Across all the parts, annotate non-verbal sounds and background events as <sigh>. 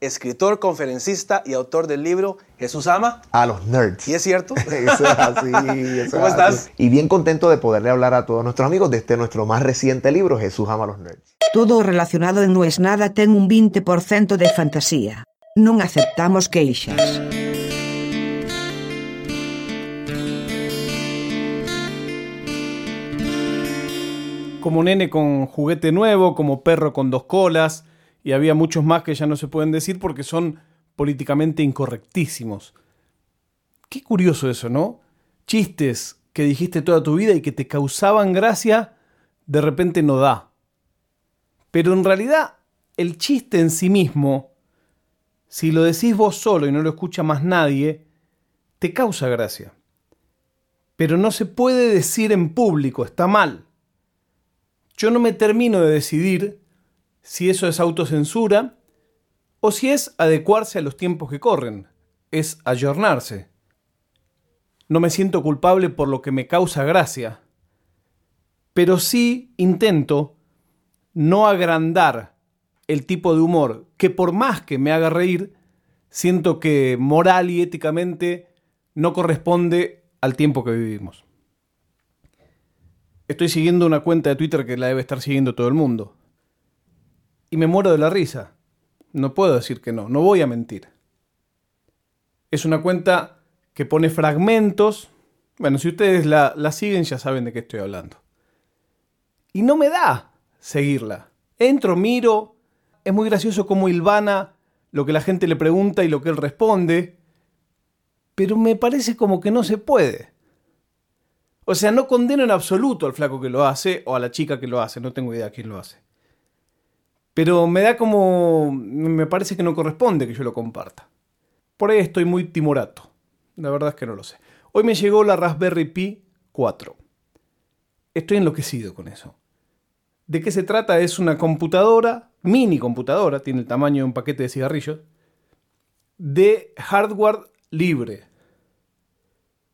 escritor, conferencista y autor del libro Jesús ama a los nerds. ¿Y es cierto? <laughs> eso es así. <laughs> ¿Cómo estás? Y bien contento de poderle hablar a todos nuestros amigos de este nuestro más reciente libro, Jesús ama a los nerds. Todo relacionado en No es nada ten un 20% de fantasía. Non aceptamos queixas. Como nene con juguete nuevo, como perro con dos colas, y había muchos más que ya no se pueden decir porque son políticamente incorrectísimos. Qué curioso eso, ¿no? Chistes que dijiste toda tu vida y que te causaban gracia, de repente no da. Pero en realidad, el chiste en sí mismo, si lo decís vos solo y no lo escucha más nadie, te causa gracia. Pero no se puede decir en público, está mal. Yo no me termino de decidir si eso es autocensura o si es adecuarse a los tiempos que corren, es ayornarse. No me siento culpable por lo que me causa gracia, pero sí intento no agrandar el tipo de humor que por más que me haga reír, siento que moral y éticamente no corresponde al tiempo que vivimos. Estoy siguiendo una cuenta de Twitter que la debe estar siguiendo todo el mundo. Y me muero de la risa. No puedo decir que no, no voy a mentir. Es una cuenta que pone fragmentos. Bueno, si ustedes la, la siguen ya saben de qué estoy hablando. Y no me da seguirla. Entro, miro, es muy gracioso cómo Ilvana lo que la gente le pregunta y lo que él responde, pero me parece como que no se puede. O sea, no condeno en absoluto al flaco que lo hace o a la chica que lo hace, no tengo idea quién lo hace. Pero me da como... me parece que no corresponde que yo lo comparta. Por ahí estoy muy timorato. La verdad es que no lo sé. Hoy me llegó la Raspberry Pi 4. Estoy enloquecido con eso. ¿De qué se trata? Es una computadora, mini computadora, tiene el tamaño de un paquete de cigarrillos, de hardware libre.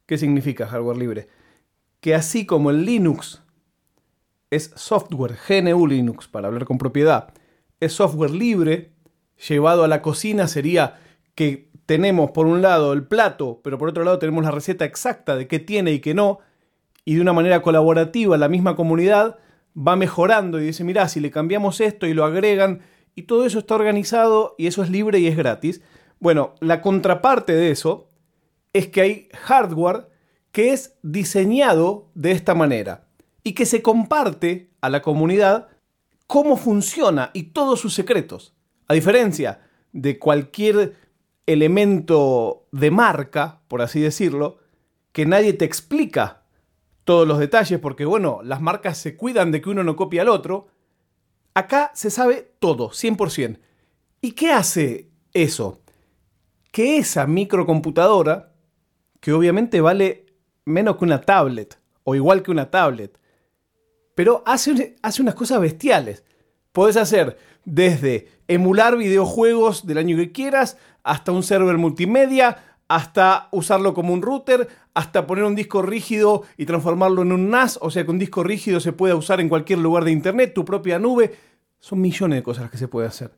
¿Qué significa hardware libre? Que así como el Linux es software, GNU Linux, para hablar con propiedad, es software libre, llevado a la cocina sería que tenemos por un lado el plato, pero por otro lado tenemos la receta exacta de qué tiene y qué no, y de una manera colaborativa la misma comunidad va mejorando y dice, mira, si le cambiamos esto y lo agregan, y todo eso está organizado y eso es libre y es gratis. Bueno, la contraparte de eso es que hay hardware que es diseñado de esta manera y que se comparte a la comunidad cómo funciona y todos sus secretos. A diferencia de cualquier elemento de marca, por así decirlo, que nadie te explica todos los detalles, porque bueno, las marcas se cuidan de que uno no copie al otro. Acá se sabe todo, 100%. ¿Y qué hace eso? Que esa microcomputadora, que obviamente vale menos que una tablet, o igual que una tablet, pero hace, hace unas cosas bestiales. Puedes hacer desde emular videojuegos del año que quieras, hasta un server multimedia, hasta usarlo como un router, hasta poner un disco rígido y transformarlo en un NAS, o sea que un disco rígido se puede usar en cualquier lugar de Internet, tu propia nube. Son millones de cosas que se puede hacer.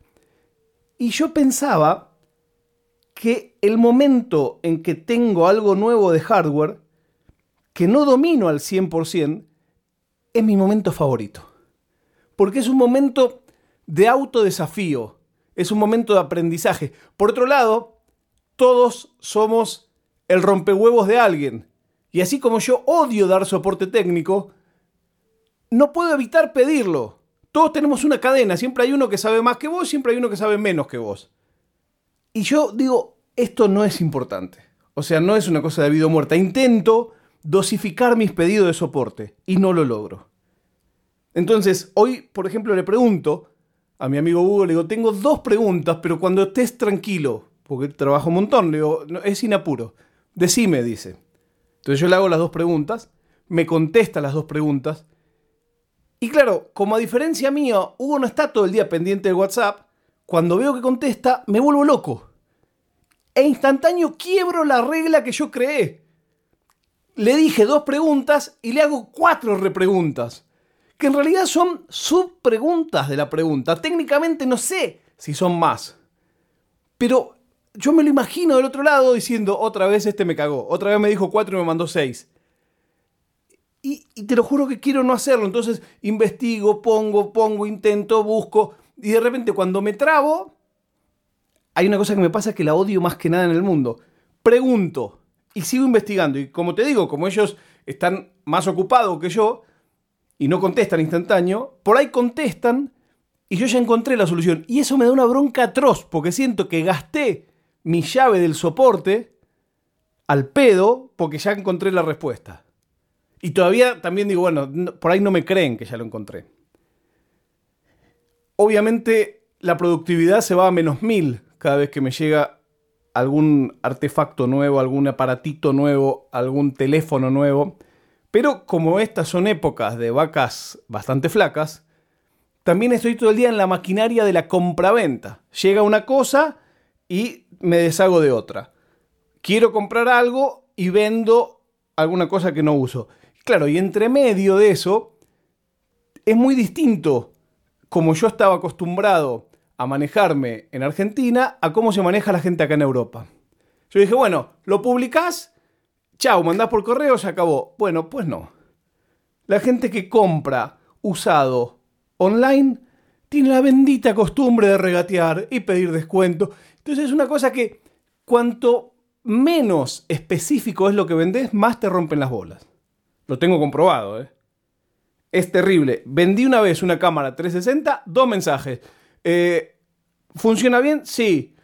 Y yo pensaba que el momento en que tengo algo nuevo de hardware, que no domino al 100%, es mi momento favorito. Porque es un momento de autodesafío, es un momento de aprendizaje. Por otro lado, todos somos el rompehuevos de alguien. Y así como yo odio dar soporte técnico, no puedo evitar pedirlo. Todos tenemos una cadena, siempre hay uno que sabe más que vos, siempre hay uno que sabe menos que vos. Y yo digo, esto no es importante. O sea, no es una cosa de vida o muerta. Intento dosificar mis pedidos de soporte y no lo logro. Entonces, hoy, por ejemplo, le pregunto a mi amigo Hugo, le digo, tengo dos preguntas, pero cuando estés tranquilo, porque trabajo un montón. Le digo, es sin apuro. Decime, dice. Entonces yo le hago las dos preguntas, me contesta las dos preguntas. Y claro, como a diferencia mía, Hugo no está todo el día pendiente del WhatsApp, cuando veo que contesta, me vuelvo loco. E instantáneo quiebro la regla que yo creé. Le dije dos preguntas y le hago cuatro repreguntas. Que en realidad son subpreguntas de la pregunta. Técnicamente no sé si son más. Pero yo me lo imagino del otro lado diciendo, otra vez este me cagó, otra vez me dijo 4 y me mandó 6. Y, y, te lo juro que quiero no hacerlo. Entonces investigo, pongo, pongo, intento, busco. Y de repente cuando me trabo, hay una cosa que me pasa que la odio más que nada en el mundo. Pregunto y sigo investigando. Y como te digo, como ellos están más ocupados que yo y no contestan instantáneo, por ahí contestan y yo ya encontré la solución. Y eso me da una bronca atroz porque siento que gasté mi llave del soporte al pedo porque ya encontré la respuesta. Y todavía también digo, bueno, por ahí no me creen que ya lo encontré. Obviamente la productividad se va a menos mil cada vez que me llega algún artefacto nuevo, algún aparatito nuevo, algún teléfono nuevo. Pero como estas son épocas de vacas bastante flacas, también estoy todo el día en la maquinaria de la compraventa. Llega una cosa y me deshago de otra. Quiero comprar algo y vendo alguna cosa que no uso. Claro, y entre medio de eso, es muy distinto como yo estaba acostumbrado a manejarme en Argentina a cómo se maneja la gente acá en Europa. Yo dije, bueno, lo publicás, chao, mandás por correo, se acabó. Bueno, pues no. La gente que compra usado online tiene la bendita costumbre de regatear y pedir descuento. Entonces es una cosa que cuanto menos específico es lo que vendés, más te rompen las bolas. Lo tengo comprobado, ¿eh? Es terrible. Vendí una vez una cámara 360, dos mensajes. Eh, ¿Funciona bien? Sí.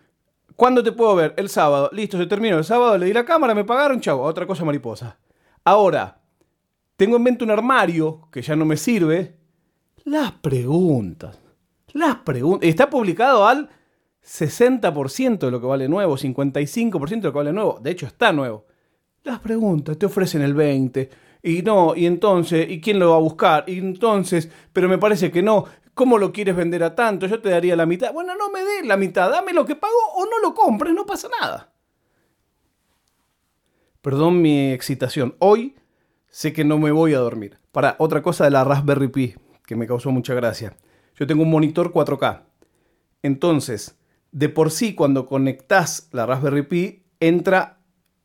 ¿Cuándo te puedo ver? El sábado. Listo, se terminó. El sábado le di la cámara, me pagaron, chavo. Otra cosa mariposa. Ahora, tengo en mente un armario que ya no me sirve. Las preguntas. Las preguntas. Está publicado al 60% de lo que vale nuevo, 55% de lo que vale nuevo. De hecho, está nuevo. Las preguntas, te ofrecen el 20. Y no, y entonces, ¿y quién lo va a buscar? Y entonces, pero me parece que no. ¿Cómo lo quieres vender a tanto? Yo te daría la mitad. Bueno, no me des la mitad, dame lo que pago o no lo compres, no pasa nada. Perdón mi excitación. Hoy sé que no me voy a dormir. Para otra cosa de la Raspberry Pi, que me causó mucha gracia. Yo tengo un monitor 4K. Entonces, de por sí, cuando conectás la Raspberry Pi, entra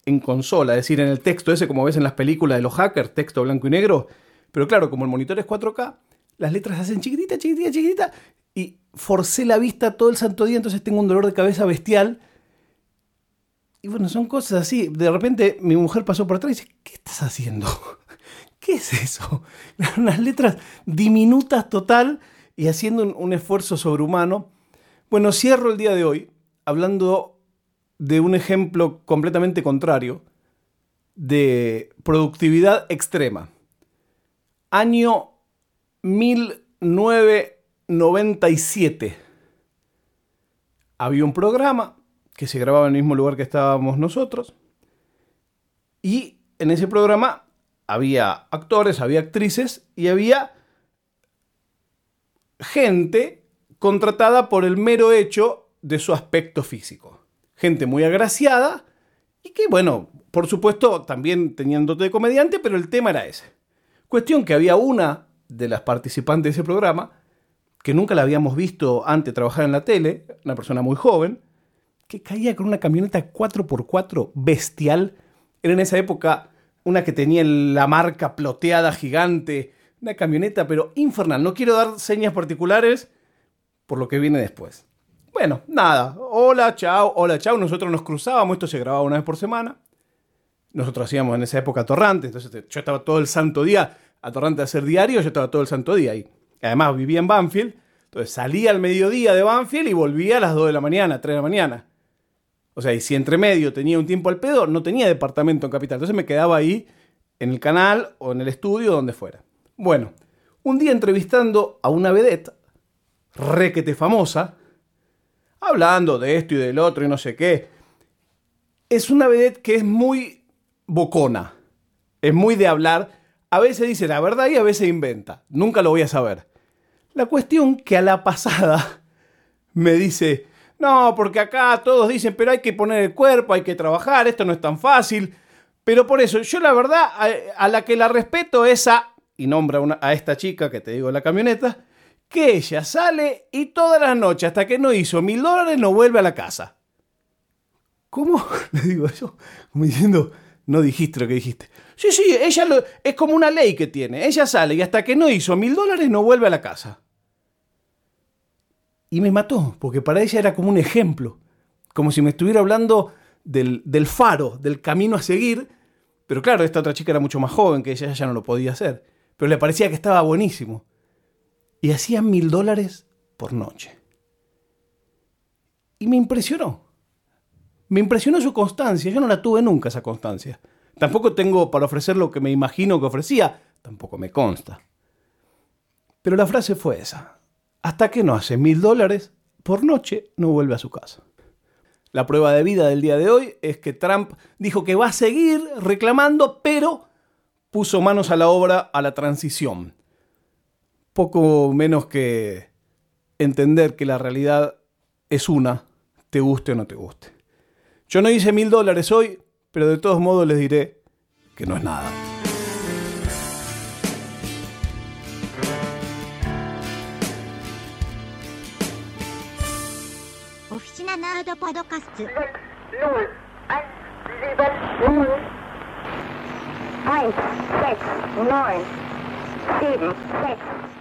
en consola, es decir, en el texto ese, como ves en las películas de los hackers, texto blanco y negro. Pero claro, como el monitor es 4K, las letras se hacen chiquititas, chiquititas, chiquititas, y forcé la vista todo el santo día, entonces tengo un dolor de cabeza bestial. Y bueno, son cosas así. De repente mi mujer pasó por atrás y dice, ¿qué estás haciendo? <laughs> ¿Qué es eso? <laughs> Unas letras diminutas total y haciendo un, un esfuerzo sobrehumano. Bueno, cierro el día de hoy hablando de un ejemplo completamente contrario de productividad extrema. Año 1997 había un programa que se grababa en el mismo lugar que estábamos nosotros y en ese programa había actores, había actrices y había gente contratada por el mero hecho de su aspecto físico. Gente muy agraciada y que, bueno, por supuesto, también tenían dote de comediante, pero el tema era ese. Cuestión que había una de las participantes de ese programa, que nunca la habíamos visto antes trabajar en la tele, una persona muy joven, que caía con una camioneta 4x4 bestial. Era en esa época una que tenía la marca ploteada gigante, una camioneta pero infernal. No quiero dar señas particulares por lo que viene después. Bueno, nada, hola, chao, hola, chao. Nosotros nos cruzábamos, esto se grababa una vez por semana. Nosotros hacíamos en esa época torrante, entonces yo estaba todo el santo día a Torrante a hacer diario, yo estaba todo el santo día ahí. Además vivía en Banfield, entonces salía al mediodía de Banfield y volvía a las 2 de la mañana, 3 de la mañana. O sea, y si entre medio tenía un tiempo al pedo, no tenía departamento en Capital. Entonces me quedaba ahí en el canal o en el estudio, donde fuera. Bueno, un día entrevistando a una vedette, requete famosa, hablando de esto y del otro y no sé qué. Es una vedette que es muy bocona, es muy de hablar a veces dice la verdad y a veces inventa. Nunca lo voy a saber. La cuestión que a la pasada <laughs> me dice, no, porque acá todos dicen, pero hay que poner el cuerpo, hay que trabajar, esto no es tan fácil. Pero por eso, yo la verdad, a, la que la respeto es a, y nombra a esta chica que te digo la camioneta, que ella sale y todas las noches, hasta que no hizo mil dólares, no vuelve a la casa. ¿Cómo? <laughs> Le digo yo, como diciendo, no dijiste lo que dijiste. Sí, sí, ella lo- es como una ley que tiene. Ella sale y hasta que no hizo mil dólares no vuelve a la casa. Y me mató, porque para ella era como un ejemplo. Como si me estuviera hablando del, del faro, del camino a seguir. Pero claro, esta otra chica era mucho más joven que ella, ella no lo podía hacer. Pero le parecía que estaba buenísimo. Y hacía mil dólares por noche. Y me impresionó. Me impresionó su constancia. Yo no la tuve nunca esa constancia. Tampoco tengo para ofrecer lo que me imagino que ofrecía. Tampoco me consta. Pero la frase fue esa. Hasta que no hace mil dólares por noche, no vuelve a su casa. La prueba de vida del día de hoy es que Trump dijo que va a seguir reclamando, pero puso manos a la obra a la transición. Poco menos que entender que la realidad es una, te guste o no te guste. Yo no hice mil dólares hoy, pero de todos modos les diré que no es nada. Oficina オフ